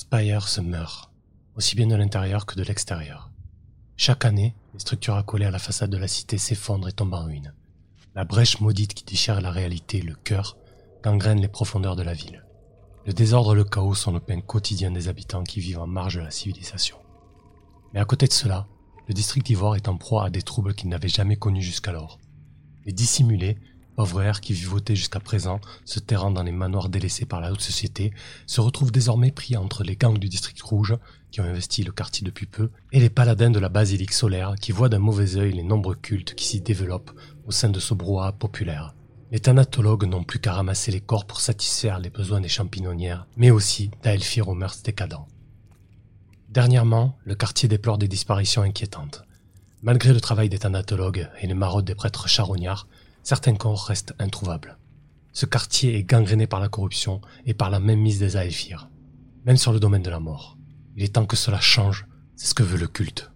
Spire se meurt, aussi bien de l'intérieur que de l'extérieur. Chaque année, les structures accolées à la façade de la cité s'effondrent et tombent en ruine. La brèche maudite qui déchire la réalité, le cœur, gangrène les profondeurs de la ville. Le désordre et le chaos sont le pain quotidien des habitants qui vivent en marge de la civilisation. Mais à côté de cela, le district d'Ivoire est en proie à des troubles qu'il n'avait jamais connus jusqu'alors. Les dissimulés, qui vivotaient jusqu'à présent, se terrant dans les manoirs délaissés par la haute société, se retrouvent désormais pris entre les gangs du district rouge, qui ont investi le quartier depuis peu, et les paladins de la basilique solaire, qui voient d'un mauvais œil les nombreux cultes qui s'y développent au sein de ce brouhaha populaire. Les thanatologues n'ont plus qu'à ramasser les corps pour satisfaire les besoins des champignonnières, mais aussi d'Aelfir aux mœurs décadents. Dernièrement, le quartier déplore des disparitions inquiétantes. Malgré le travail des thanatologues et les maraudes des prêtres charognards, certains corps restent introuvables. Ce quartier est gangréné par la corruption et par la même mise des Aelfir, même sur le domaine de la mort. Il est temps que cela change, c'est ce que veut le culte.